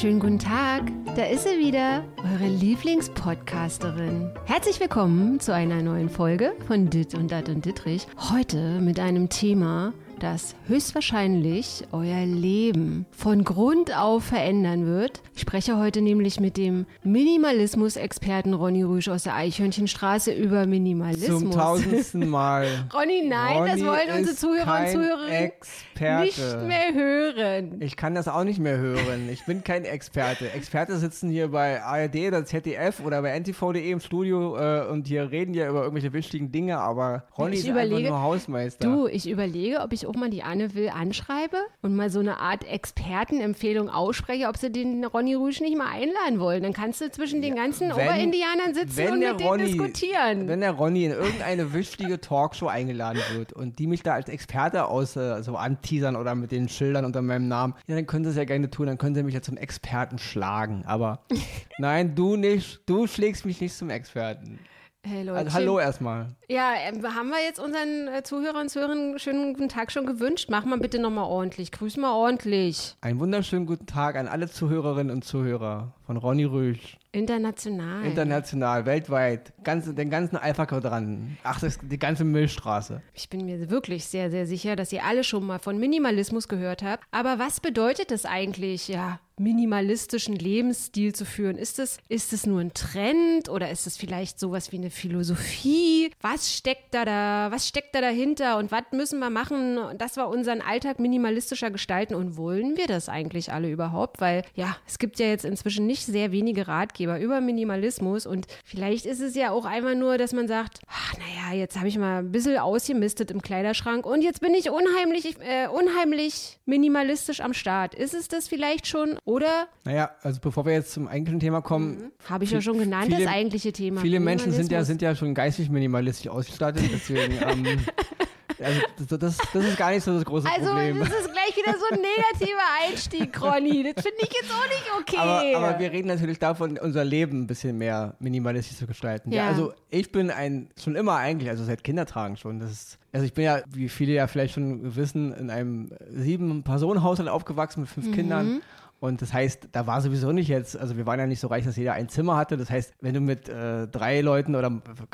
Schönen guten Tag, da ist sie wieder, eure Lieblingspodcasterin. Herzlich willkommen zu einer neuen Folge von Dit und Dat und Dittrich. Heute mit einem Thema, das höchstwahrscheinlich euer Leben von Grund auf verändern wird. Ich spreche heute nämlich mit dem Minimalismus-Experten Ronny Rüsch aus der Eichhörnchenstraße über Minimalismus. Zum tausendsten Mal. Ronny, nein, Ronny das wollen unsere Zuhörer und Zuhörerinnen Experte. nicht mehr hören. Ich kann das auch nicht mehr hören. Ich bin kein Experte. Experte sitzen hier bei ARD oder ZDF oder bei ntv.de im Studio äh, und hier reden ja über irgendwelche wichtigen Dinge, aber Ronny Ich ist überlege- einfach nur Hausmeister. Du, ich überlege, ob ich auch mal die Anne Will anschreibe und mal so eine Art Expertenempfehlung ausspreche, ob sie den Ronny Rüsch nicht mal einladen wollen. Dann kannst du zwischen den ganzen wenn- Oberindianern sitzen wenn und mit Ronny, denen diskutieren. Wenn der Ronny in irgendeine wichtige Talkshow eingeladen wird und die mich da als Experte aus äh, so anteasern oder mit den Schildern unter meinem Namen, ja, dann können sie es ja gerne tun, dann können sie mich ja zum Experten schlagen. Aber nein, du nicht, du schlägst mich nicht zum Experten. Hey Leute. Also, hallo erstmal. Ja, ähm, haben wir jetzt unseren äh, Zuhörern und Zuhörern einen schönen guten Tag schon gewünscht? Mach mal bitte nochmal ordentlich. Grüß mal ordentlich. Einen wunderschönen guten Tag an alle Zuhörerinnen und Zuhörer von Ronny Rüsch. International. International, weltweit, ganz, den ganzen Alpha-Quadranten. Ach, das ist die ganze Milchstraße. Ich bin mir wirklich sehr, sehr sicher, dass ihr alle schon mal von Minimalismus gehört habt. Aber was bedeutet es eigentlich, ja, minimalistischen Lebensstil zu führen? Ist es, ist es nur ein Trend oder ist es vielleicht sowas wie eine Philosophie? Was steckt da da, was steckt da dahinter und was müssen wir machen, dass wir unseren Alltag minimalistischer gestalten und wollen wir das eigentlich alle überhaupt? Weil, ja, es gibt ja jetzt inzwischen nicht sehr wenige Ratgeber über Minimalismus und vielleicht ist es ja auch einfach nur, dass man sagt, ach, naja, jetzt habe ich mal ein bisschen ausgemistet im Kleiderschrank und jetzt bin ich unheimlich, äh, unheimlich minimalistisch am Start. Ist es das vielleicht schon oder Naja, also bevor wir jetzt zum eigentlichen Thema kommen, habe ich ja schon genannt, viele- das eigentliche Thema? viele Menschen sind ja, sind ja schon geistig minimalistisch ausgestattet, deswegen, ähm, also das, das, ist gar nicht so das große Also, Problem. das ist gleich wieder so ein negativer Einstieg, Ronny. Das finde ich jetzt auch nicht okay. Aber, aber wir reden natürlich davon, unser Leben ein bisschen mehr minimalistisch zu gestalten. Ja. Ja. also ich bin ein, schon immer eigentlich, also seit Kindertagen schon. Das ist, also ich bin ja, wie viele ja vielleicht schon wissen, in einem sieben-Personen-Haushalt aufgewachsen mit fünf Mhm. Kindern. Und das heißt, da war sowieso nicht jetzt, also wir waren ja nicht so reich, dass jeder ein Zimmer hatte. Das heißt, wenn du mit äh, drei Leuten oder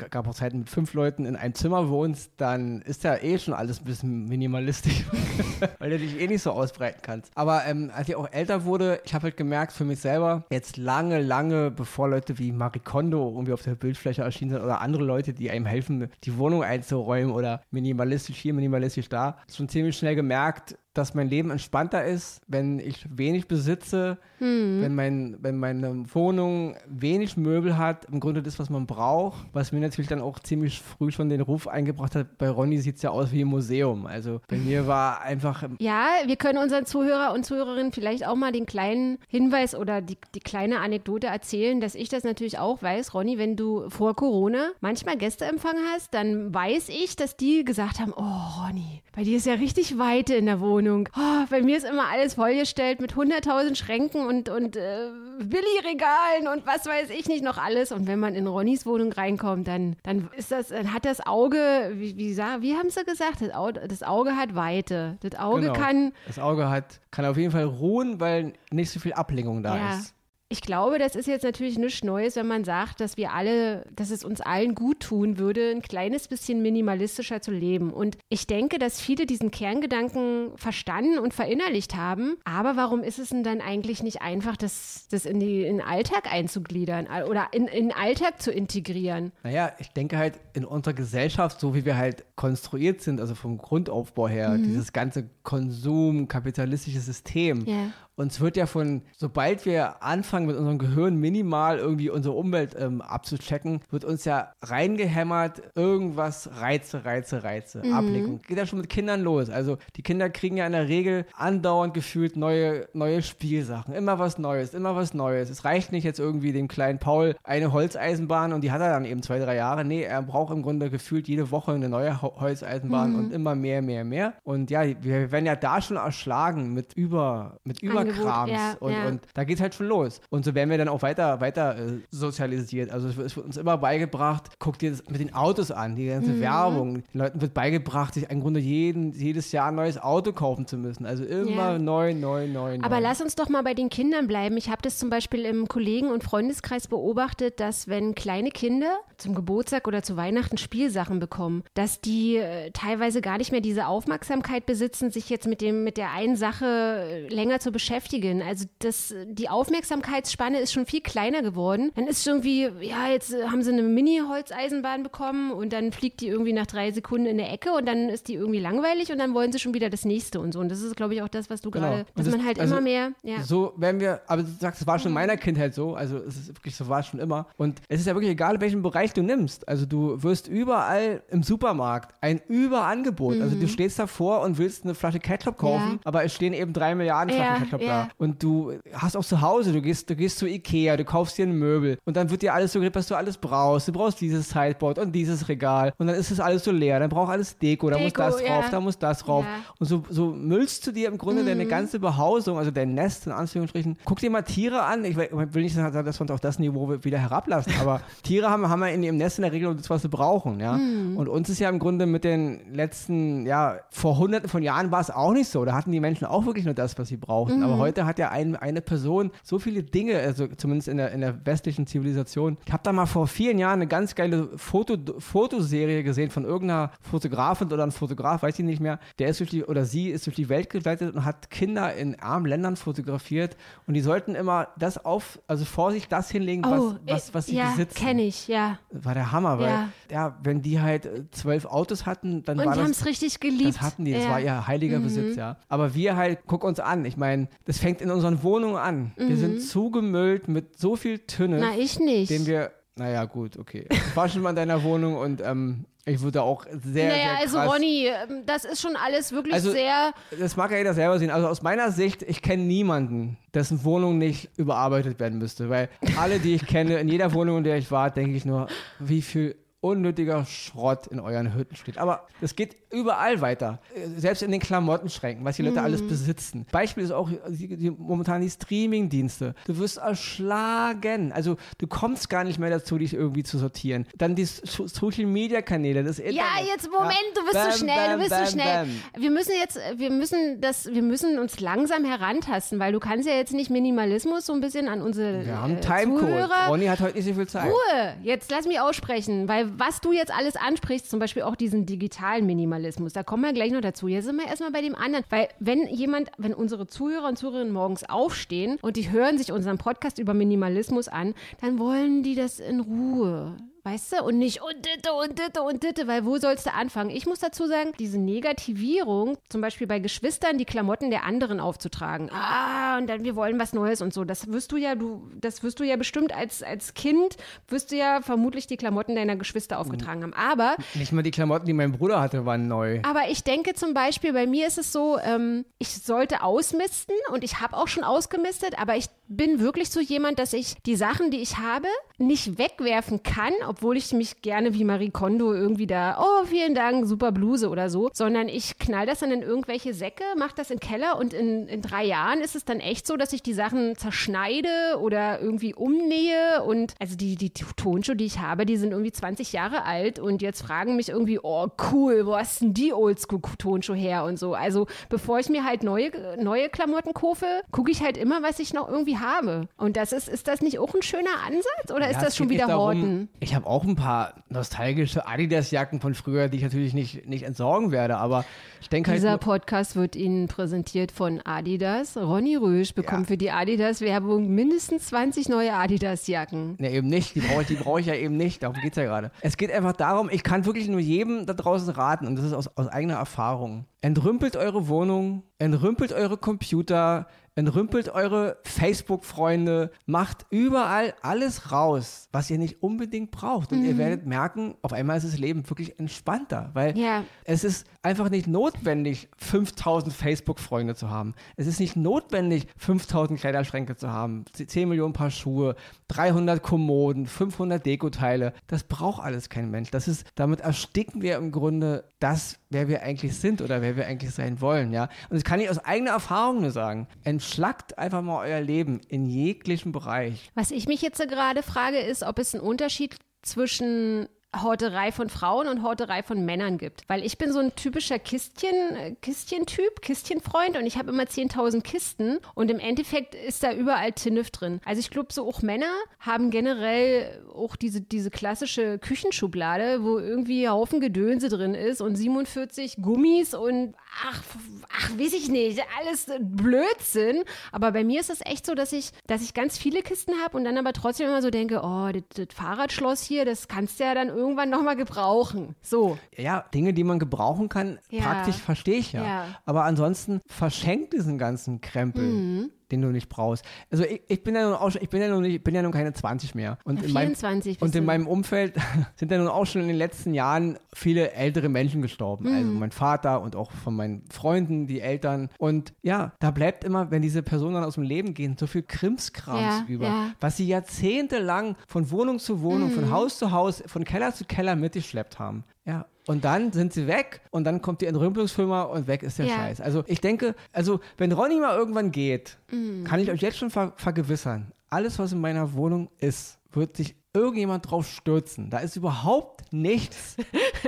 gab auch Zeiten mit fünf Leuten in einem Zimmer wohnst, dann ist ja eh schon alles ein bisschen minimalistisch, weil du dich eh nicht so ausbreiten kannst. Aber ähm, als ich auch älter wurde, ich habe halt gemerkt für mich selber, jetzt lange, lange bevor Leute wie Marie Kondo irgendwie auf der Bildfläche erschienen sind oder andere Leute, die einem helfen, die Wohnung einzuräumen oder minimalistisch hier, minimalistisch da, schon ziemlich schnell gemerkt, dass mein Leben entspannter ist, wenn ich wenig besitze, wenn, mein, wenn meine Wohnung wenig Möbel hat, im Grunde das, was man braucht, was mir natürlich dann auch ziemlich früh schon den Ruf eingebracht hat, bei Ronny sieht es ja aus wie ein Museum. Also bei mir war einfach Ja, wir können unseren Zuhörer und Zuhörerinnen vielleicht auch mal den kleinen Hinweis oder die, die kleine Anekdote erzählen, dass ich das natürlich auch weiß. Ronny, wenn du vor Corona manchmal Gäste empfangen hast, dann weiß ich, dass die gesagt haben, oh Ronny, bei dir ist ja richtig Weite in der Wohnung. Oh, bei mir ist immer alles vollgestellt mit 100.000 Schränken und, und äh, Billigregalen und was weiß ich nicht noch alles. Und wenn man in Ronnys Wohnung reinkommt, dann, dann ist das, dann hat das Auge, wie, wie, wie haben sie gesagt, das Auge, das Auge hat Weite. Das Auge genau, kann das Auge hat, kann auf jeden Fall ruhen, weil nicht so viel Ablenkung da Ja. ist. Ich glaube, das ist jetzt natürlich nichts Neues, wenn man sagt, dass wir alle, dass es uns allen gut tun würde, ein kleines bisschen minimalistischer zu leben. Und ich denke, dass viele diesen Kerngedanken verstanden und verinnerlicht haben. Aber warum ist es denn dann eigentlich nicht einfach, das, das in, die, in den Alltag einzugliedern oder in, in den Alltag zu integrieren? Naja, ich denke halt in unserer Gesellschaft, so wie wir halt konstruiert sind, also vom Grundaufbau her, Mhm. dieses ganze Konsum, kapitalistische System. Ja. Uns wird ja von, sobald wir anfangen mit unserem Gehirn minimal irgendwie unsere Umwelt ähm, abzuchecken, wird uns ja reingehämmert, irgendwas Reize, Reize, Reize, Mhm. Ablenkung. Geht ja schon mit Kindern los. Also die Kinder kriegen ja in der Regel andauernd gefühlt neue, neue Spielsachen. Immer was Neues, immer was Neues. Es reicht nicht jetzt irgendwie dem kleinen Paul eine Holzeisenbahn und die hat er dann eben zwei, drei Jahre. Nee, er braucht im Grunde gefühlt jede Woche eine neue Ho Holzeisenbahn und immer mehr, mehr, mehr. Und ja, wir werden ja da schon erschlagen mit über, mit Überkäufen Kinderkrams. Ja, und, ja. und da geht es halt schon los. Und so werden wir dann auch weiter, weiter äh, sozialisiert. Also es wird, uns immer beigebracht, guck dir das mit den Autos an, die ganze Mhm. Werbung. Den Leuten wird beigebracht, sich im Grunde jeden, jedes Jahr ein neues Auto kaufen zu müssen. Also immer Ja. neu, neu, neu, Aber neu. lass uns doch mal bei den Kindern bleiben. Ich habe das zum Beispiel im Kollegen- und Freundeskreis beobachtet, dass wenn kleine Kinder zum Geburtstag oder zu Weihnachten Spielsachen bekommen, dass die äh, teilweise gar nicht mehr diese Aufmerksamkeit besitzen, sich jetzt mit dem mit der einen Sache äh, länger zu beschäftigen. Also das, die Aufmerksamkeitsspanne ist schon viel kleiner geworden. Dann ist irgendwie, ja, jetzt haben sie eine Mini-Holzeisenbahn bekommen und dann fliegt die irgendwie nach drei Sekunden in der Ecke und dann ist die irgendwie langweilig und dann wollen sie schon wieder das nächste und so. Und das ist, glaube ich, auch das, was du Genau. gerade, dass das- man halt also immer mehr, ja. So werden wir, aber du sagst, es war schon in meiner Kindheit so, also es ist wirklich so war es schon immer. Und es ist ja wirklich egal, welchen Bereich du nimmst. Also du wirst überall im Supermarkt ein Überangebot. Also du stehst davor und willst eine Flasche Ketchup kaufen, Mhm. Ja. aber es stehen eben drei Milliarden Flaschen Ja, Ketchup ja. da. Und du hast auch zu Hause, du gehst, du gehst zu Ikea, du kaufst dir ein Möbel und dann wird dir alles so geredet, was du alles brauchst. Du brauchst dieses Sideboard und dieses Regal und dann ist es alles so leer. Dann braucht alles Deko, da muss das ja. drauf, da muss das drauf. Ja. Und so, so müllst du dir im Grunde Mhm. deine ganze Behausung, also dein Nest in Anführungsstrichen. Guck dir mal Tiere an. Ich will nicht sagen, dass wir uns auf das Niveau wieder herablassen, aber Tiere haben, haben ja in ihrem Nest in der Regel das, was sie brauchen. Ja? Mhm. Und uns ist ja im Grunde mit den letzten, ja, vor hunderten von Jahren war es auch nicht so. Da hatten die Menschen auch wirklich nur das, was sie brauchten. Mhm. Aber heute hat ja ein, eine Person so viele Dinge, also zumindest in der, in der westlichen Zivilisation. Ich habe da mal vor vielen Jahren eine ganz geile Foto, Fotoserie gesehen von irgendeiner Fotografin oder einem Fotograf, weiß ich nicht mehr. Der ist durch die, oder sie ist durch die Welt gegleitet und hat Kinder in armen Ländern fotografiert. Und die sollten immer das auf, also vor sich das hinlegen, was, was, was sie Oh, ja, besitzen. kenne ich, ja. War der Hammer, weil, Ja. ja, wenn die halt äh, zwölf Autos hatten, dann Und war die haben das. es richtig geliebt. Das hatten die, das ja. war ihr heiliger Besitz, ja. Aber wir halt, guck uns an, ich meine, das fängt in unseren Wohnungen an. Wir sind zugemüllt mit so viel Tünne, Mhm. Na, ich nicht. den wir, naja, gut, okay. War schon mal in deiner Wohnung und ähm, ich wurde auch sehr, naja, sehr also krass. Ronny, ähm, das ist schon alles wirklich Also- sehr. Das mag ja jeder selber sehen. Also aus meiner Sicht, ich kenne niemanden, dessen Wohnung nicht überarbeitet werden müsste. Weil alle, die ich kenne, in jeder Wohnung, in der ich war, denke ich nur, wie viel unnötiger Schrott in euren Hütten steht. Aber das geht überall weiter. Äh, Selbst in den Klamottenschränken, was die Leute alles besitzen. Beispiel ist auch die, die, momentan die Streaming-Dienste. Du wirst erschlagen. Also du kommst gar nicht mehr dazu, dich irgendwie zu sortieren. Dann die So- Social-Media-Kanäle, das Internet. Ja, jetzt Moment, du bist Bam, so schnell, bam, du bist bam, so schnell. Wir müssen jetzt, wir müssen das, wir müssen uns langsam herantasten, weil du kannst ja jetzt nicht Minimalismus so ein bisschen an unsere Wir haben äh, Timecode. Ronny hat heute nicht so viel Zeit. Ruhe, jetzt lass mich aussprechen, weil was du jetzt alles ansprichst, zum Beispiel auch diesen digitalen Minimalismus, da kommen wir gleich noch dazu. Jetzt sind wir erstmal bei dem anderen, weil wenn jemand, wenn unsere Zuhörer und Zuhörerinnen morgens aufstehen und die hören sich unseren Podcast über Minimalismus an, dann wollen die das in Ruhe. Weißt du? Und nicht und ditte und ditte und ditte, weil wo sollst du anfangen? Ich muss dazu sagen, diese Negativierung, zum Beispiel bei Geschwistern, die Klamotten der anderen aufzutragen. Ah, und dann wir wollen was Neues und so. Das wirst du ja, du, das wirst du ja bestimmt als, als Kind, wirst du ja vermutlich die Klamotten deiner Geschwister aufgetragen haben. Aber Nicht mal die Klamotten, die mein Bruder hatte, waren neu. aber ich denke zum Beispiel, bei mir ist es so, ähm, ich sollte ausmisten und ich habe auch schon ausgemistet, aber ich bin wirklich so jemand, dass ich die Sachen, die ich habe, nicht wegwerfen kann, obwohl ich mich gerne wie Marie Kondo irgendwie da, oh, vielen Dank, super Bluse oder so, sondern ich knall das dann in irgendwelche Säcke, mache das in den Keller und in, in drei Jahren ist es dann echt so, dass ich die Sachen zerschneide oder irgendwie umnähe und also die, die Tonschuhe, die ich habe, die sind irgendwie 20 Jahre alt und jetzt fragen mich irgendwie, oh cool, wo hast denn die Oldschool-Tonschuhe her und so. Also bevor ich mir halt neue, neue Klamotten kaufe, gucke ich halt immer, was ich noch irgendwie habe. Und das ist, ist das nicht auch ein schöner Ansatz oder ist Ja, das es schon wieder darum- Horten? Ich habe auch ein paar nostalgische Adidas-Jacken von früher, die ich natürlich nicht, nicht entsorgen werde, aber ich denke halt. Dieser Podcast wird Ihnen präsentiert von Adidas. Ronny Rösch bekommt Ja. für die Adidas-Werbung mindestens 20 neue Adidas-Jacken. Ne, eben nicht. Die brauche ich, die brauche ich ja eben nicht. Darum geht es ja gerade. Es geht einfach darum, ich kann wirklich nur jedem da draußen raten, und das ist aus, aus eigener Erfahrung. Entrümpelt eure Wohnung, entrümpelt eure Computer, entrümpelt eure Facebook-Freunde, macht überall alles raus, was ihr nicht unbedingt braucht. Und ihr werdet merken, auf einmal ist das Leben wirklich entspannter, weil Ja. es ist einfach nicht notwendig, 5000 Facebook-Freunde zu haben. Es ist nicht notwendig, 5000 Kleiderschränke zu haben, 10 Millionen Paar Schuhe, 300 Kommoden, 500 Dekoteile. Das braucht alles kein Mensch. Das ist, damit ersticken wir im Grunde das, wer wir eigentlich sind oder wer wir eigentlich sein wollen, ja. Und das kann ich aus eigener Erfahrung nur sagen. Entschlackt einfach mal euer Leben in jeglichem Bereich. Was ich mich jetzt gerade frage, ist, ob es einen Unterschied zwischen Horterei von Frauen und Horterei von Männern gibt. Weil ich bin so ein typischer Kistchen, Kistchen-Typ, Kistchenfreund und ich habe immer 10.000 Kisten und im Endeffekt ist da überall Tinnef drin. Also ich glaube, so auch Männer haben generell auch diese, diese klassische Küchenschublade, wo irgendwie Haufen Gedönse drin ist und 47 Gummis und ach, ach, weiß ich nicht, alles Blödsinn. Aber bei mir ist es echt so, dass ich, dass ich ganz viele Kisten habe und dann aber trotzdem immer so denke, oh, das, das Fahrradschloss hier, das kannst du ja dann irgendwann nochmal gebrauchen. So. Ja, Dinge, die man gebrauchen kann, ja. praktisch verstehe ich ja. ja. Aber ansonsten verschenkt diesen ganzen Krempel. Mhm den du nicht brauchst. Also ich, ich bin ja nun auch schon, ich bin ja nun nicht, ich bin ja nun keine 20 mehr. Und ja, 24 in meinem, Und in meinem Umfeld sind ja nun auch schon in den letzten Jahren viele ältere Menschen gestorben. Mhm. Also mein Vater und auch von meinen Freunden, die Eltern. Und ja, da bleibt immer, wenn diese Personen dann aus dem Leben gehen, so viel Krimskrams ja, über, ja. was sie jahrzehntelang von Wohnung zu Wohnung, mhm. von Haus zu Haus, von Keller zu Keller mitgeschleppt haben. Ja, und dann sind sie weg und dann kommt die Entrümpelungsfirma und weg ist der ja. Scheiß. Also ich denke, also wenn Ronny mal irgendwann geht, mhm. kann ich euch jetzt schon ver vergewissern, alles, was in meiner Wohnung ist, wird sich irgendjemand drauf stürzen. Da ist überhaupt nichts,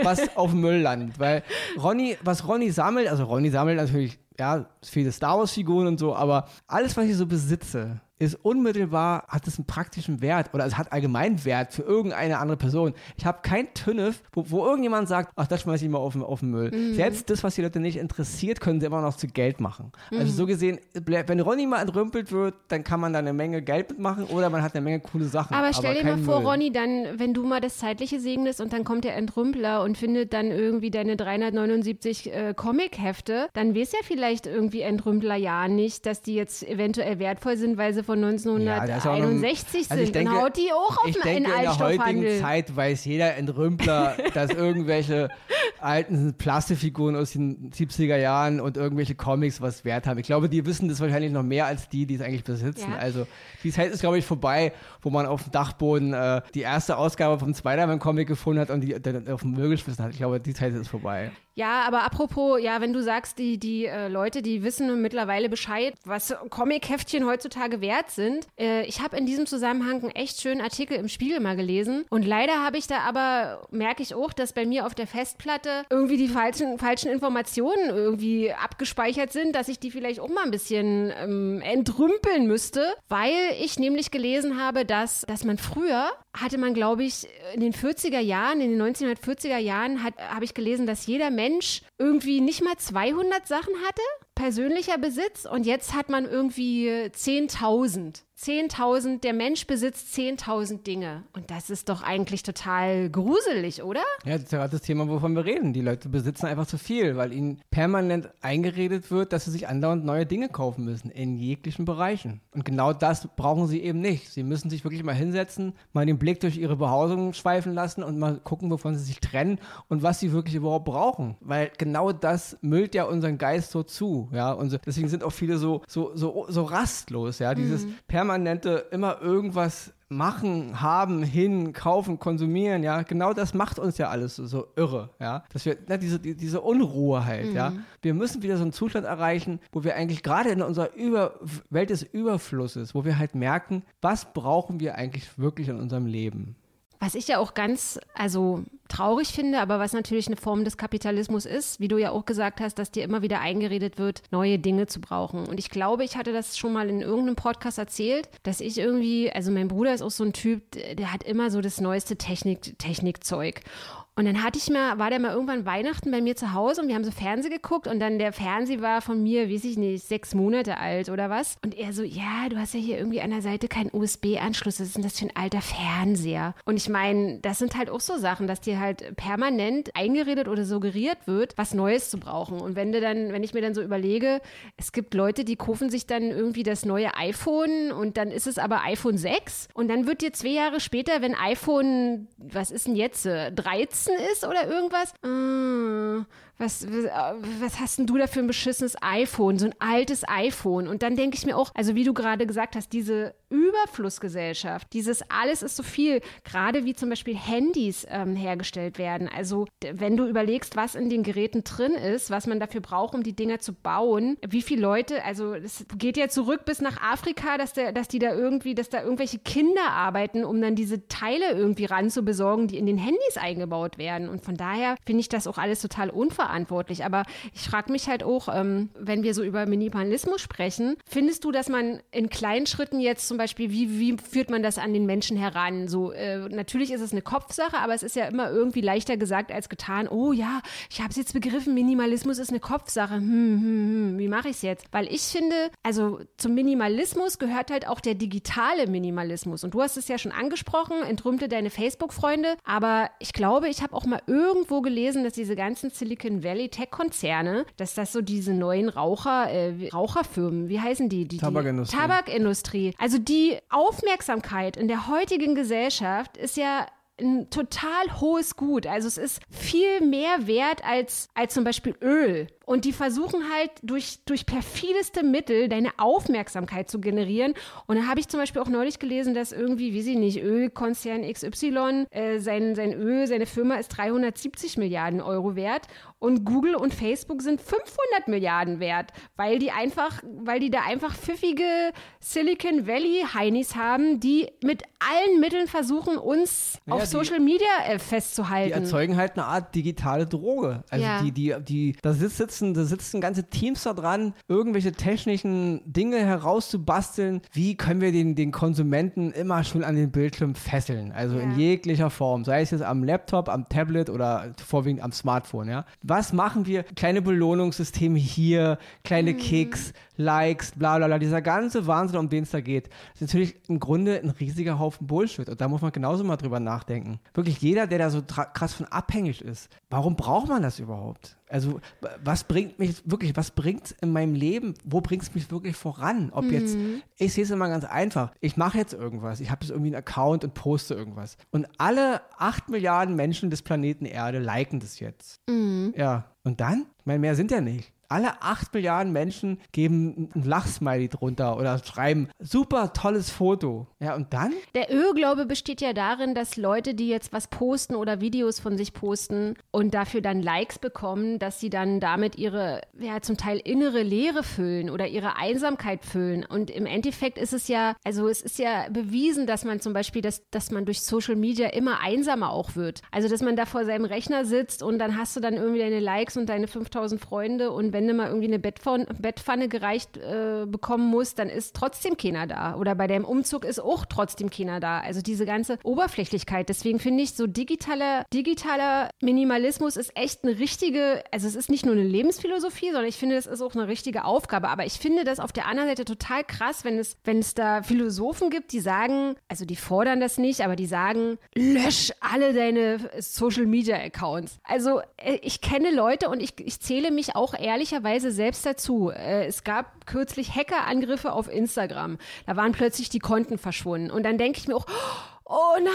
was auf Müll landet. Weil Ronny, was Ronny sammelt, also Ronny sammelt natürlich, ja, viele Star Wars-Figuren und so, aber alles, was ich so besitze, ist unmittelbar, hat es einen praktischen Wert oder es hat allgemein Wert für irgendeine andere Person. Ich habe kein Tünnef, wo, wo, irgendjemand sagt, ach, das schmeiße ich mal auf, auf den Müll. Mhm. Selbst das, was die Leute nicht interessiert, können sie immer noch zu Geld machen. Also mhm. Also so gesehen, wenn Ronny mal entrümpelt wird, dann kann man da eine Menge Geld mitmachen oder man hat eine Menge coole Sachen. Aber stell aber dir mal vor, Müll. Ronny, dann, wenn du mal das Zeitliche segnest und dann kommt der Entrümpler und findet dann irgendwie deine 379 äh, Comic-Hefte, dann weiß ja vielleicht irgendwie Entrümpler ja nicht, dass die jetzt eventuell wertvoll sind, weil sie von 1961 ja, sind. Also denke, und haut die auch auf ich denke, in der heutigen Zeit weiß jeder Entrümpler, dass irgendwelche alten Plastikfiguren aus den 70er Jahren und irgendwelche Comics was wert haben. Ich glaube, die wissen das wahrscheinlich noch mehr als die, die es eigentlich besitzen. Ja. Also die Zeit ist, glaube ich, vorbei, wo man auf dem Dachboden äh, die erste Ausgabe vom Spider-Man-Comic gefunden hat und die dann auf dem Müll geschmissen hat. Ich glaube, die Zeit ist vorbei. Ja, aber apropos, ja, wenn du sagst, die, die äh, Leute, die wissen mittlerweile Bescheid, was Comic-Heftchen heutzutage wert sind. Äh, ich habe in diesem Zusammenhang einen echt schönen Artikel im Spiegel mal gelesen. Und leider habe ich da aber, merke ich auch, dass bei mir auf der Festplatte irgendwie die falschen, falschen Informationen irgendwie abgespeichert sind, dass ich die vielleicht auch mal ein bisschen ähm, entrümpeln müsste, weil ich nämlich gelesen habe, dass, dass man früher hatte man, glaube ich, in den 40er Jahren, in den 1940er Jahren, habe ich gelesen, dass jeder Mensch Mensch irgendwie nicht mal 200 Sachen hatte, persönlicher Besitz, und jetzt hat man irgendwie 10.000. 10.000, der Mensch besitzt 10.000 Dinge. Und das ist doch eigentlich total gruselig, oder? Ja, das ist ja gerade das Thema, wovon wir reden. Die Leute besitzen einfach zu viel, weil ihnen permanent eingeredet wird, dass sie sich andauernd neue Dinge kaufen müssen, in jeglichen Bereichen. Und genau das brauchen sie eben nicht. Sie müssen sich wirklich mal hinsetzen, mal den Blick durch ihre Behausung schweifen lassen und mal gucken, wovon sie sich trennen und was sie wirklich überhaupt brauchen. Weil genau das müllt ja unseren Geist so zu, ja. Und deswegen sind auch viele so, so, so, so rastlos, ja. Dieses mhm. permanent permanente immer irgendwas machen, haben, hin, kaufen, konsumieren, ja, genau das macht uns ja alles so, so irre, ja, dass wir, na, diese, die, diese Unruhe halt, mhm. ja, wir müssen wieder so einen Zustand erreichen, wo wir eigentlich gerade in unserer Über Welt des Überflusses, wo wir halt merken, was brauchen wir eigentlich wirklich in unserem Leben. Was ich ja auch ganz, also traurig finde, aber was natürlich eine Form des Kapitalismus ist, wie du ja auch gesagt hast, dass dir immer wieder eingeredet wird, neue Dinge zu brauchen. Und ich glaube, ich hatte das schon mal in irgendeinem Podcast erzählt, dass ich irgendwie, also mein Bruder ist auch so ein Typ, der hat immer so das neueste Technik, Technikzeug. Und dann hatte ich mal, war der mal irgendwann Weihnachten bei mir zu Hause und wir haben so Fernseh geguckt und dann der Fernseher war von mir, weiß ich nicht, sechs Monate alt oder was. Und er so, ja, du hast ja hier irgendwie an der Seite keinen USB-Anschluss. Was ist denn das für ein alter Fernseher? Und ich meine, das sind halt auch so Sachen, dass dir halt permanent eingeredet oder suggeriert wird, was Neues zu brauchen. Und wenn du dann, wenn ich mir dann so überlege, es gibt Leute, die kaufen sich dann irgendwie das neue iPhone und dann ist es aber iPhone 6 und dann wird dir zwei Jahre später, wenn iPhone, was ist denn jetzt, 13 ist oder irgendwas, äh, was, was hast denn du da für ein beschissenes iPhone, so ein altes iPhone? Und dann denke ich mir auch, also wie du gerade gesagt hast, diese Überflussgesellschaft, dieses alles ist so viel, gerade wie zum Beispiel Handys ähm, hergestellt werden. Also wenn du überlegst, was in den Geräten drin ist, was man dafür braucht, um die Dinger zu bauen, wie viele Leute, also es geht ja zurück bis nach Afrika, dass, der, dass die da irgendwie, dass da irgendwelche Kinder arbeiten, um dann diese Teile irgendwie ranzubesorgen, die in den Handys eingebaut werden. Und von daher finde ich das auch alles total unverantwortlich. Aber ich frage mich halt auch, ähm, wenn wir so über Minimalismus sprechen, findest du, dass man in kleinen Schritten jetzt zum Beispiel, wie, wie führt man das an den Menschen heran? So, äh, natürlich ist es eine Kopfsache, aber es ist ja immer irgendwie leichter gesagt als getan. Oh ja, ich habe es jetzt begriffen, Minimalismus ist eine Kopfsache. Hm, hm, hm, wie mache ich es jetzt? Weil ich finde, also zum Minimalismus gehört halt auch der digitale Minimalismus. Und du hast es ja schon angesprochen, entrümpte deine Facebook-Freunde. Aber ich glaube, ich habe auch mal irgendwo gelesen, dass diese ganzen Silicon Valley Tech-Konzerne, dass das so diese neuen Raucher, äh, Raucherfirmen, wie heißen die? die Tabakindustrie. Die Tabakindustrie. Also die Aufmerksamkeit in der heutigen Gesellschaft ist ja ein total hohes Gut. Also es ist viel mehr wert als, als zum Beispiel Öl. Und die versuchen halt durch, durch perfideste Mittel deine Aufmerksamkeit zu generieren. Und da habe ich zum Beispiel auch neulich gelesen, dass irgendwie, wie sie nicht, Ölkonzern XY, äh, sein, sein Öl, seine Firma ist 370 Milliarden Euro wert. Und Google und Facebook sind 500 Milliarden wert, weil die einfach, weil die da einfach pfiffige Silicon Valley Heinis haben, die mit allen Mitteln versuchen, uns ja, auf die, Social Media äh, festzuhalten. Die erzeugen halt eine Art digitale Droge. Also ja. die, die, die, da sitzen, da sitzen ganze Teams da dran, irgendwelche technischen Dinge herauszubasteln. Wie können wir den, den Konsumenten immer schon an den Bildschirm fesseln? Also ja. in jeglicher Form. Sei es jetzt am Laptop, am Tablet oder vorwiegend am Smartphone, ja. Was machen wir? Kleine Belohnungssysteme hier, kleine mhm. Kicks, Likes, bla bla bla. Dieser ganze Wahnsinn, um den es da geht, ist natürlich im Grunde ein riesiger Haufen Bullshit. Und da muss man genauso mal drüber nachdenken. Wirklich jeder, der da so krass von abhängig ist, warum braucht man das überhaupt? Also, was bringt mich wirklich, was bringt in meinem Leben, wo bringt es mich wirklich voran? Ob mhm. jetzt, ich sehe es immer ganz einfach, ich mache jetzt irgendwas, ich habe jetzt irgendwie einen Account und poste irgendwas. Und alle acht Milliarden Menschen des Planeten Erde liken das jetzt. Mhm. Ja, und dann? Ich meine, mehr sind ja nicht alle 8 Milliarden Menschen geben ein Lachsmiley drunter oder schreiben, super tolles Foto. Ja, und dann? Der Irrglaube besteht ja darin, dass Leute, die jetzt was posten oder Videos von sich posten und dafür dann Likes bekommen, dass sie dann damit ihre, ja, zum Teil innere Leere füllen oder ihre Einsamkeit füllen. Und im Endeffekt ist es ja, also es ist ja bewiesen, dass man zum Beispiel, dass, dass man durch Social Media immer einsamer auch wird. Also, dass man da vor seinem Rechner sitzt und dann hast du dann irgendwie deine Likes und deine 5000 Freunde und wenn du mal irgendwie eine Bettpfanne, Bettpfanne gereicht äh, bekommen musst, dann ist trotzdem keiner da. Oder bei deinem Umzug ist auch trotzdem keiner da. Also diese ganze Oberflächlichkeit. Deswegen finde ich, so digitaler, digitaler Minimalismus ist echt eine richtige, also es ist nicht nur eine Lebensphilosophie, sondern ich finde, es ist auch eine richtige Aufgabe. Aber ich finde das auf der anderen Seite total krass, wenn es, wenn es da Philosophen gibt, die sagen, also die fordern das nicht, aber die sagen, lösch alle deine Social Media Accounts. Also äh, ich kenne Leute und ich, ich zähle mich auch ehrlich ehrlicherweise selbst dazu. Äh, es gab kürzlich Hackerangriffe auf Instagram. Da waren plötzlich die Konten verschwunden. Und dann denke ich mir auch, oh nein,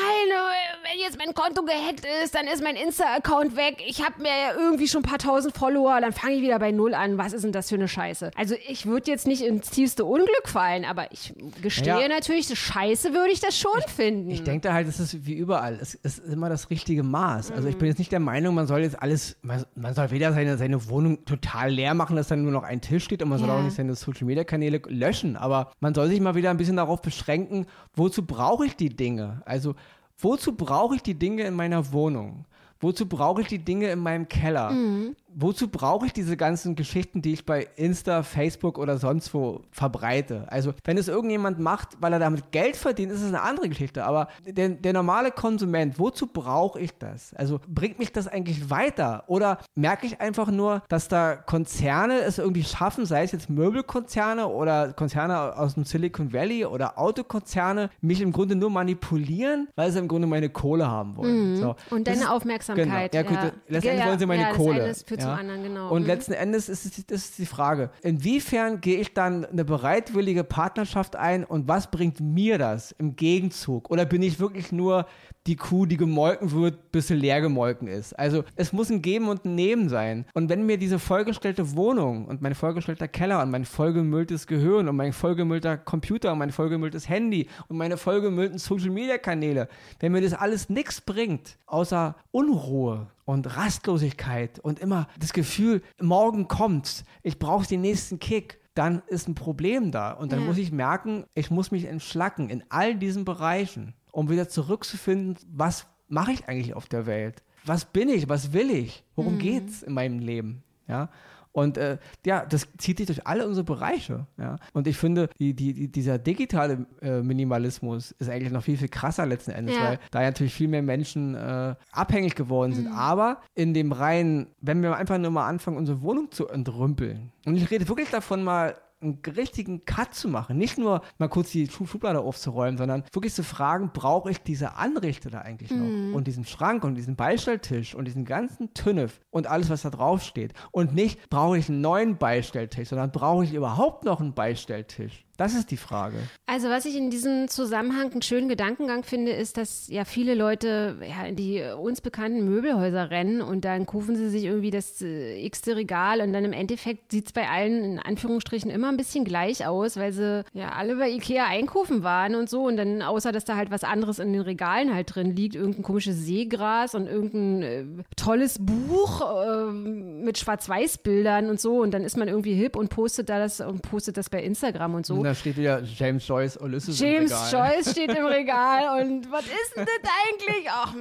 wenn jetzt mein Konto gehackt ist, dann ist mein Insta-Account weg. Ich habe mir ja irgendwie schon ein paar tausend Follower, dann fange ich wieder bei Null an. Was ist denn das für eine Scheiße? Also ich würde jetzt nicht ins tiefste Unglück fallen, aber ich gestehe ja. natürlich, Scheiße würde ich das schon ich, finden. Ich denke da halt, es ist wie überall. Es, ist immer das richtige Maß. Also ich bin jetzt nicht der Meinung, man soll jetzt alles, man, man soll weder seine, seine Wohnung total leer machen, dass dann nur noch ein Tisch steht und man ja. soll auch nicht seine Social-Media-Kanäle löschen, aber man soll sich mal wieder ein bisschen darauf beschränken, wozu brauche ich die Dinge? Also, wozu brauche ich die Dinge in meiner Wohnung? Wozu brauche ich die Dinge in meinem Keller? Mhm wozu brauche ich diese ganzen Geschichten, die ich bei Insta, Facebook oder sonst wo verbreite? Also, wenn es irgendjemand macht, weil er damit Geld verdient, ist es eine andere Geschichte. Aber der, der normale Konsument, wozu brauche ich das? Also, bringt mich das eigentlich weiter? Oder merke ich einfach nur, dass da Konzerne es irgendwie schaffen, sei es jetzt Möbelkonzerne oder Konzerne aus dem Silicon Valley oder Autokonzerne, mich im Grunde nur manipulieren, weil sie im Grunde meine Kohle haben wollen. Mhm. So. Und deine Aufmerksamkeit. Genau. Ja, gut, ja. letztendlich ja, wollen sie meine Kohle zum anderen, genau. Und Mhm. letzten Endes ist es, das ist die Frage, inwiefern gehe ich dann eine bereitwillige Partnerschaft ein und was bringt mir das im Gegenzug? Oder bin ich wirklich nur die Kuh, die gemolken wird, bis sie leer gemolken ist? Also es muss ein Geben und ein Nehmen sein. Und wenn mir diese vollgestellte Wohnung und mein vollgestellter Keller und mein vollgemülltes Gehirn und mein vollgemüllter Computer und mein vollgemülltes Handy und meine vollgemüllten Social-Media-Kanäle, wenn mir das alles nichts bringt, außer Unruhe und Rastlosigkeit und immer das Gefühl, morgen kommt's, ich brauche den nächsten Kick, dann ist ein Problem da. Und dann Ja. muss ich merken, ich muss mich entschlacken in all diesen Bereichen, um wieder zurückzufinden, was mache ich eigentlich auf der Welt? Was bin ich? Was will ich? Worum geht's in meinem Leben? Ja. Und äh, ja, das zieht sich durch alle unsere Bereiche. Ja? Und ich finde, die, die, die, dieser digitale äh, Minimalismus ist eigentlich noch viel, viel krasser letzten Endes, Ja. weil da natürlich viel mehr Menschen äh, abhängig geworden sind. Aber in dem reinen, wenn wir einfach nur mal anfangen, unsere Wohnung zu entrümpeln. Und ich rede wirklich davon mal einen richtigen Cut zu machen. Nicht nur mal kurz die Schu- Schublade aufzuräumen, sondern wirklich zu fragen, brauche ich diese Anrichte da eigentlich noch? Und diesen Schrank und diesen Beistelltisch und diesen ganzen Tünnef und alles, was da drauf steht. Und nicht, brauche ich einen neuen Beistelltisch, sondern brauche ich überhaupt noch einen Beistelltisch? Das ist die Frage. Also was ich in diesem Zusammenhang einen schönen Gedankengang finde, ist, dass ja viele Leute ja, in die uns bekannten Möbelhäuser rennen und dann kaufen sie sich irgendwie das äh, x-te Regal und dann im Endeffekt sieht es bei allen in Anführungsstrichen immer ein bisschen gleich aus, weil sie ja alle bei Ikea einkaufen waren und so und dann außer, dass da halt was anderes in den Regalen halt drin liegt, irgendein komisches Seegras und irgendein äh, tolles Buch äh, mit Schwarz-Weiß-Bildern und so und dann ist man irgendwie hip und postet da das und postet das bei Instagram und so. Und da steht wieder James Joyce Ulysses James im Regal. Joyce steht im Regal und was ist denn das eigentlich? Ach,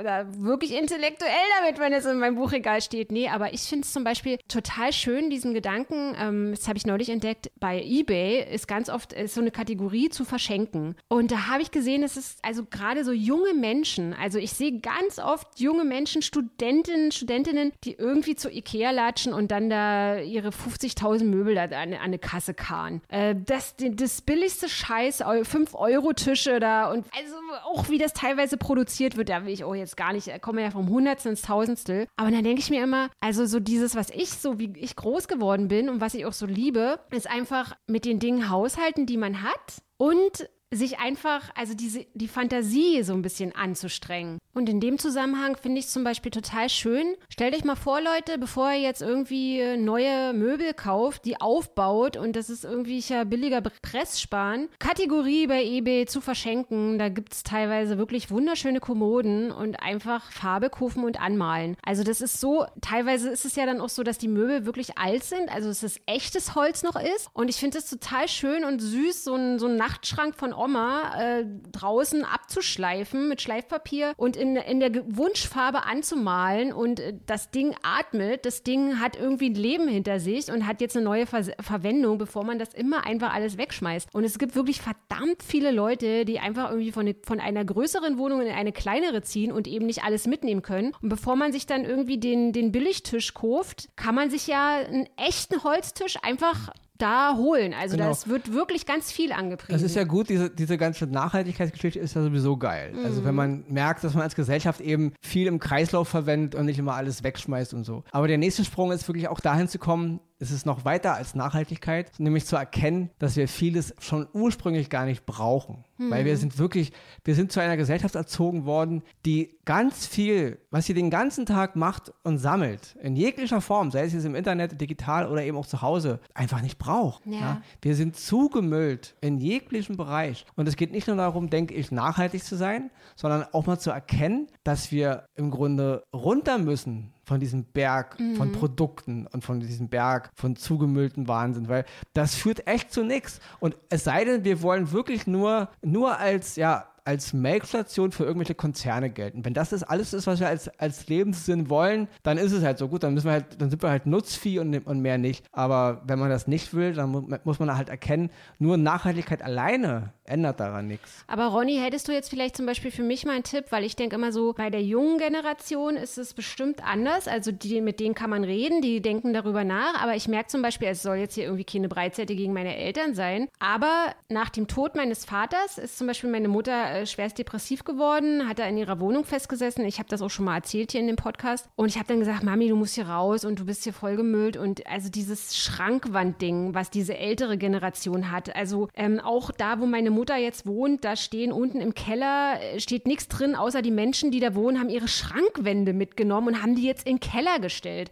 oder wirklich intellektuell damit, wenn es in meinem Buchregal steht. Nee, aber ich finde es zum Beispiel total schön, diesen Gedanken, ähm, das habe ich neulich entdeckt, bei Ebay ist ganz oft ist so eine Kategorie zu verschenken. Und da habe ich gesehen, es ist also gerade so junge Menschen, also ich sehe ganz oft junge Menschen, Studentinnen, Studentinnen, die irgendwie zu Ikea latschen und dann da ihre 50.000 Möbel an, an eine Kasse karren. Äh, das, das billigste Scheiß, 5-Euro-Tische da und also auch wie das teilweise produziert wird, da will ich auch jetzt gar nicht, da kommen wir ja vom Hundertstel ins Tausendstel. Aber dann denke ich mir immer, also so dieses, was ich, so wie ich groß geworden bin und was ich auch so liebe, ist einfach mit den Dingen haushalten, die man hat und sich einfach, also diese, die Fantasie so ein bisschen anzustrengen. Und in dem Zusammenhang finde ich es zum Beispiel total schön. Stellt euch mal vor, Leute, bevor ihr jetzt irgendwie äh, neue Möbel kauft, die aufbaut und das ist irgendwie ja billiger Press sparen. Kategorie bei eBay zu verschenken. Da gibt es teilweise wirklich wunderschöne Kommoden und einfach Farbe kaufen und anmalen. Also das ist so, teilweise ist es ja dann auch so, dass die Möbel wirklich alt sind, also dass es echtes Holz noch ist. Und ich finde es total schön und süß, so ein, so ein Nachtschrank von Oma äh, draußen abzuschleifen mit Schleifpapier und in, in der Wunschfarbe anzumalen und äh, das Ding atmet, das Ding hat irgendwie ein Leben hinter sich und hat jetzt eine neue Ver Verwendung, bevor man das immer einfach alles wegschmeißt. Und es gibt wirklich verdammt viele Leute, die einfach irgendwie von, von einer größeren Wohnung in eine kleinere ziehen und eben nicht alles mitnehmen können. Und bevor man sich dann irgendwie den, den Billigtisch kauft, kann man sich ja einen echten Holztisch einfach da holen. Also Genau. das wird wirklich ganz viel angepriesen. Das ist ja gut, diese, diese ganze Nachhaltigkeitsgeschichte ist ja sowieso geil. Also wenn man merkt, dass man als Gesellschaft eben viel im Kreislauf verwendet und nicht immer alles wegschmeißt und so. Aber der nächste Sprung ist wirklich auch dahin zu kommen, es ist noch weiter als Nachhaltigkeit, nämlich zu erkennen, dass wir vieles schon ursprünglich gar nicht brauchen. Weil wir sind wirklich, wir sind zu einer Gesellschaft erzogen worden, die ganz viel, was sie den ganzen Tag macht und sammelt, in jeglicher Form, sei es jetzt im Internet, digital oder eben auch zu Hause, einfach nicht braucht. Ja. Wir sind zugemüllt in jeglichem Bereich. Und es geht nicht nur darum, denke ich, nachhaltig zu sein, sondern auch mal zu erkennen, dass wir im Grunde runter müssen von diesem Berg von Produkten und von diesem Berg von zugemüllten Wahnsinn, weil das führt echt zu nichts. Und es sei denn, wir wollen wirklich nur, nur als, ja, als Melkstation für irgendwelche Konzerne gelten. Wenn das das alles ist, was wir als, als Lebenssinn wollen, dann ist es halt so gut, dann müssen wir halt, dann sind wir halt Nutzvieh und, und mehr nicht. Aber wenn man das nicht will, dann mu muss man halt erkennen, nur Nachhaltigkeit alleine ändert daran nichts. Aber Ronny, hättest du jetzt vielleicht zum Beispiel für mich mal einen Tipp, weil ich denke immer so, bei der jungen Generation ist es bestimmt anders. Also die, mit denen kann man reden, die denken darüber nach. Aber ich merke zum Beispiel, es soll jetzt hier irgendwie keine Breitseite gegen meine Eltern sein. Aber nach dem Tod meines Vaters ist zum Beispiel meine Mutter äh, schwerst depressiv geworden, hat da in ihrer Wohnung festgesessen. Ich habe das auch schon mal erzählt hier in dem Podcast. Und ich habe dann gesagt, Mami, du musst hier raus und du bist hier vollgemüllt. Und also dieses Schrankwandding, was diese ältere Generation hat. Also ähm, auch da, wo meine Mutter jetzt wohnt, da stehen unten im Keller, äh, steht nichts drin, außer die Menschen, die da wohnen, haben ihre Schrankwände mitgenommen und haben die jetzt in den Keller gestellt.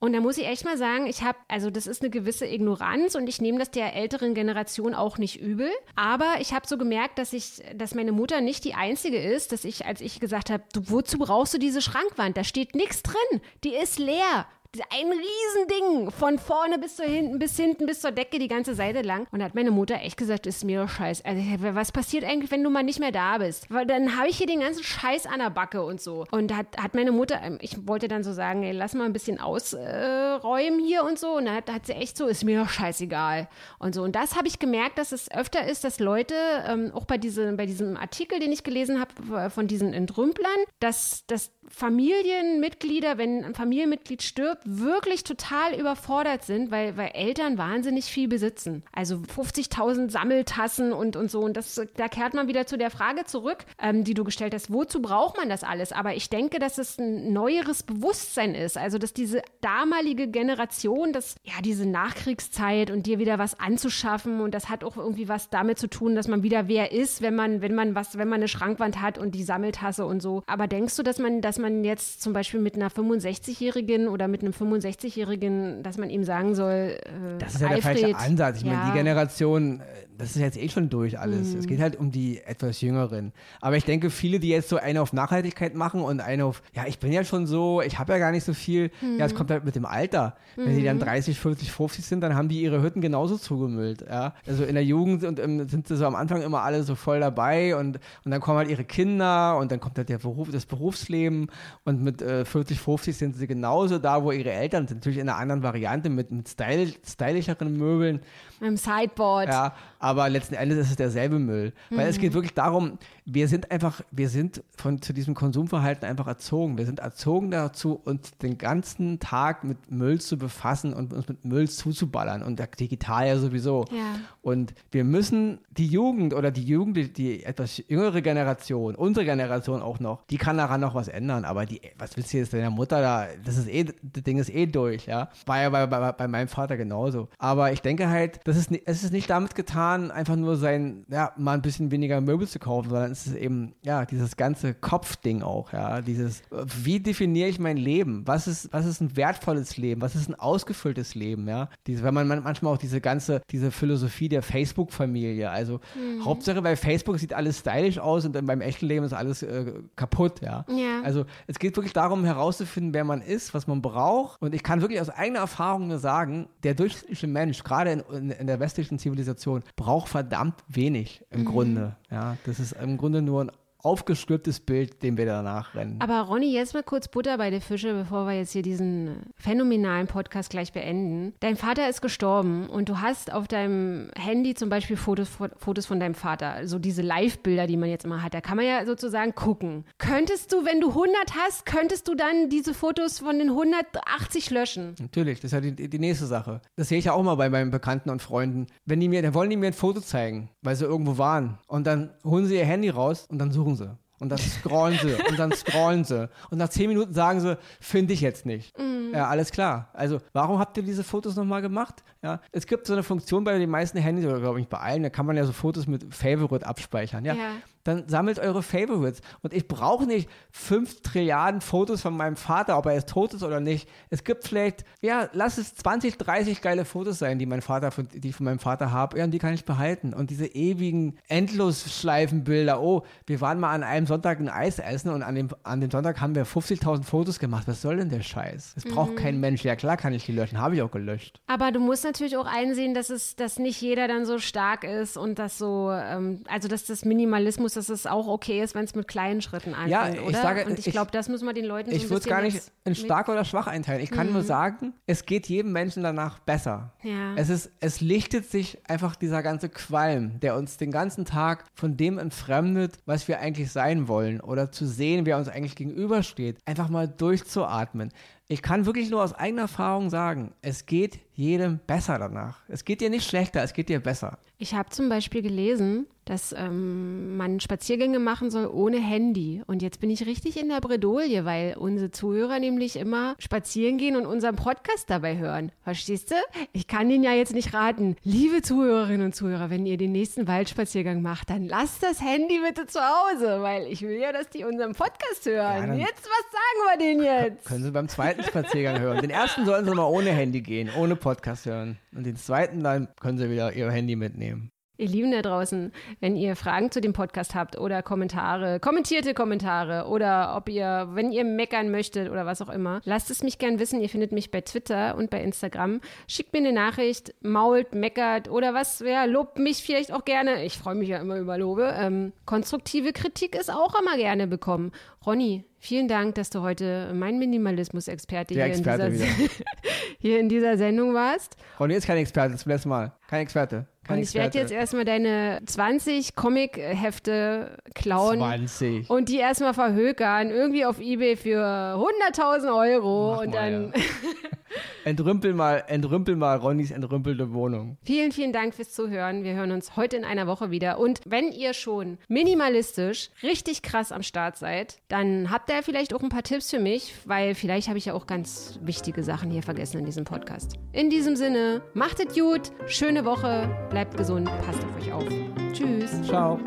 Und da muss ich echt mal sagen, ich habe, also das ist eine gewisse Ignoranz und ich nehme das der älteren Generation auch nicht übel. Aber ich habe so gemerkt, dass ich, dass meine Mutter nicht die einzige ist, dass ich, als ich gesagt habe, wozu brauchst du diese Schrankwand? Da steht nichts drin. Die ist leer ein Riesending von vorne bis zu hinten, bis hinten, bis zur Decke, die ganze Seite lang. Und hat meine Mutter echt gesagt, ist mir doch scheiß. Also, was passiert eigentlich, wenn du mal nicht mehr da bist? Weil dann habe ich hier den ganzen Scheiß an der Backe und so. Und hat, hat meine Mutter, ähm, ich wollte dann so sagen, ey, lass mal ein bisschen ausräumen äh, hier und so. Und da hat, hat, sie echt so, ist mir doch scheißegal. Und so. Und das habe ich gemerkt, dass es öfter ist, dass Leute, ähm, auch bei, diese, bei diesem Artikel, den ich gelesen habe, von diesen Entrümplern, dass, dass Familienmitglieder, wenn ein Familienmitglied stirbt, wirklich total überfordert sind, weil, weil Eltern wahnsinnig viel besitzen. Also 50.000 Sammeltassen und, und so. Und das, da kehrt man wieder zu der Frage zurück, ähm, die du gestellt hast, wozu braucht man das alles? Aber ich denke, dass es ein neueres Bewusstsein ist. Also, dass diese damalige Generation, dass ja diese Nachkriegszeit und dir wieder was anzuschaffen und das hat auch irgendwie was damit zu tun, dass man wieder wer ist, wenn man, wenn man was, wenn man eine Schrankwand hat und die Sammeltasse und so. Aber denkst du, dass man, dass man jetzt zum Beispiel mit einer 65-Jährigen oder mit einem 65-Jährigen, dass man ihm sagen soll, äh, Das ist ja Alfred, der falsche Ansatz. Ich ja. meine, die Generation, äh, das ist jetzt eh schon durch alles. Mhm. Es geht halt um die etwas Jüngeren. Aber ich denke, viele, die jetzt so eine auf Nachhaltigkeit machen und eine auf, ja, ich bin ja schon so, ich habe ja gar nicht so viel. Mhm. Ja, es kommt halt mit dem Alter. Mhm. Wenn die dann 30, 40, 50 sind, dann haben die ihre Hütten genauso zugemüllt. Ja? Also in der Jugend und, um, sind sie so am Anfang immer alle so voll dabei und, und dann kommen halt ihre Kinder und dann kommt halt der Beruf, das Berufsleben und mit äh, 40, 50 sind sie genauso da, wo ihre Eltern sind. Natürlich in einer anderen Variante mit, mit styl, stylischeren Möbeln. Mit dem Sideboard. Ja, aber letzten Endes ist es derselbe Müll. Mhm. Weil es geht mhm. wirklich darum, wir sind einfach, wir sind von, zu diesem Konsumverhalten einfach erzogen. Wir sind erzogen dazu, uns den ganzen Tag mit Müll zu befassen und uns mit Müll zuzuballern und digital ja sowieso. Ja. Und wir müssen die Jugend oder die Jugend, die, die etwas jüngere Generation, unsere Generation auch noch, die kann daran noch was ändern. Aber die, was willst du jetzt deiner Mutter da, das ist eh, das Ding ist eh durch, ja. War ja bei, bei, bei meinem Vater genauso. Aber ich denke halt, das ist, es ist nicht damit getan, Jahren einfach nur sein, ja, mal ein bisschen weniger Möbel zu kaufen, sondern es ist eben, ja, dieses ganze Kopfding auch, ja, dieses, wie definiere ich mein Leben? Was ist, was ist ein wertvolles Leben? Was ist ein ausgefülltes Leben, ja? Diese, wenn man manchmal auch diese ganze, diese Philosophie der Facebook-Familie, also mhm. Hauptsache bei Facebook sieht alles stylisch aus und dann beim echten Leben ist alles äh, kaputt, ja? ja. Also es geht wirklich darum herauszufinden, wer man ist, was man braucht und ich kann wirklich aus eigener Erfahrung nur sagen, der durchschnittliche Mensch, gerade in, in, in der westlichen Zivilisation, braucht verdammt wenig im mhm. Grunde. Ja, das ist im Grunde nur ein aufgestülptes Bild, dem wir danach rennen. Aber Ronny, jetzt mal kurz Butter bei den Fische, bevor wir jetzt hier diesen phänomenalen Podcast gleich beenden. Dein Vater ist gestorben und du hast auf deinem Handy zum Beispiel Fotos, Fotos von deinem Vater, so also diese Live-Bilder, die man jetzt immer hat. Da kann man ja sozusagen gucken. Könntest du, wenn du 100 hast, könntest du dann diese Fotos von den 180 löschen? Natürlich, das ist ja die, die nächste Sache. Das sehe ich ja auch mal bei meinen Bekannten und Freunden. Wenn die mir, dann wollen die mir ein Foto zeigen, weil sie irgendwo waren. Und dann holen sie ihr Handy raus und dann suchen suchen sie. Und dann scrollen sie und dann scrollen sie. Und nach zehn Minuten sagen sie, finde ich jetzt nicht. Mhm. Ja, alles klar. Also, warum habt ihr diese Fotos nochmal gemacht? Ja, es gibt so eine Funktion bei den meisten Handys, oder glaube ich bei allen, da kann man ja so Fotos mit Favorite abspeichern. Ja. ja dann sammelt eure Favorites. Und ich brauche nicht fünf Trilliarden Fotos von meinem Vater, ob er jetzt tot ist oder nicht. Es gibt vielleicht, ja, lass es 20, 30 geile Fotos sein, die mein Vater, von, die ich von meinem Vater habe. Ja, und die kann ich behalten. Und diese ewigen Endlosschleifenbilder. Oh, wir waren mal an einem Sonntag ein Eis essen und an dem, an dem Sonntag haben wir 50.000 Fotos gemacht. Was soll denn der Scheiß? Braucht mhm. kein Mensch. Ja, klar kann ich die löschen. Habe ich auch gelöscht. Aber du musst natürlich auch einsehen, dass es, dass nicht jeder dann so stark ist und dass so, ähm, also dass das Minimalismus Minimalismus, dass es auch okay ist, wenn es mit kleinen Schritten anfängt, Ja, ich oder? sage- Und ich ich- glaube, das muss man den Leuten so Ich würde es gar nicht in stark oder schwach einteilen. Ich kann nur sagen, es geht jedem Menschen danach besser. Ja. Es, ist, es lichtet sich einfach dieser ganze Qualm, der uns den ganzen Tag von dem entfremdet, was wir eigentlich sein wollen oder zu sehen, wer uns eigentlich gegenübersteht, einfach mal durchzuatmen. Ich kann wirklich nur aus eigener Erfahrung sagen, es geht jedem besser danach. Es geht dir nicht schlechter, es geht dir besser. Ich habe zum Beispiel gelesen, dass ähm, man Spaziergänge machen soll ohne Handy. Und jetzt bin ich richtig in der Bredouille, weil unsere Zuhörer nämlich immer spazieren gehen und unseren Podcast dabei hören. Verstehst du? Ich kann Ihnen ja jetzt nicht raten. Liebe Zuhörerinnen und Zuhörer, wenn ihr den nächsten Waldspaziergang macht, dann lasst das Handy bitte zu Hause, weil ich will ja, dass die unseren Podcast hören. dann- jetzt, was sagen wir denen jetzt? Können Sie beim zweiten Spaziergang hören. Den ersten sollen Sie mal ohne Handy gehen, ohne Podcast hören. Und den zweiten, dann können Sie wieder Ihr Handy mitnehmen. Ihr Lieben da draußen, wenn ihr Fragen zu dem Podcast habt oder Kommentare, kommentierte Kommentare oder ob ihr, wenn ihr meckern möchtet oder was auch immer, lasst es mich gern wissen. Ihr findet mich bei Twitter und bei Instagram. Schickt mir eine Nachricht, mault, meckert oder was, ja, lobt mich vielleicht auch gerne. Ich freue mich ja immer über Lobe. Ähm, konstruktive Kritik ist auch immer gerne bekommen. Ronny, vielen Dank, dass du heute mein Minimalismus-Experte hier, in Experte hier in dieser Sendung warst. Ronny ist kein Experte, zum letzten Mal. Kein Experte. Kein Und ich werde jetzt erstmal deine 20 Comic-Hefte klauen 20. und die erstmal verhökern, irgendwie auf Ebay für 100.000 Euro. Mach und mal, dann Entrümpel mal, entrümpel mal Ronnys entrümpelte Wohnung. vielen, vielen Dank fürs Zuhören. Wir hören uns heute in einer Woche wieder. Und wenn ihr schon minimalistisch richtig krass am Start seid, dann habt ihr vielleicht auch ein paar Tipps für mich, weil vielleicht habe ich ja auch ganz wichtige Sachen hier vergessen in diesem Podcast. In diesem Sinne, macht es gut, schöne Woche, bleibt gesund, passt auf euch auf. Tschüss. Ciao.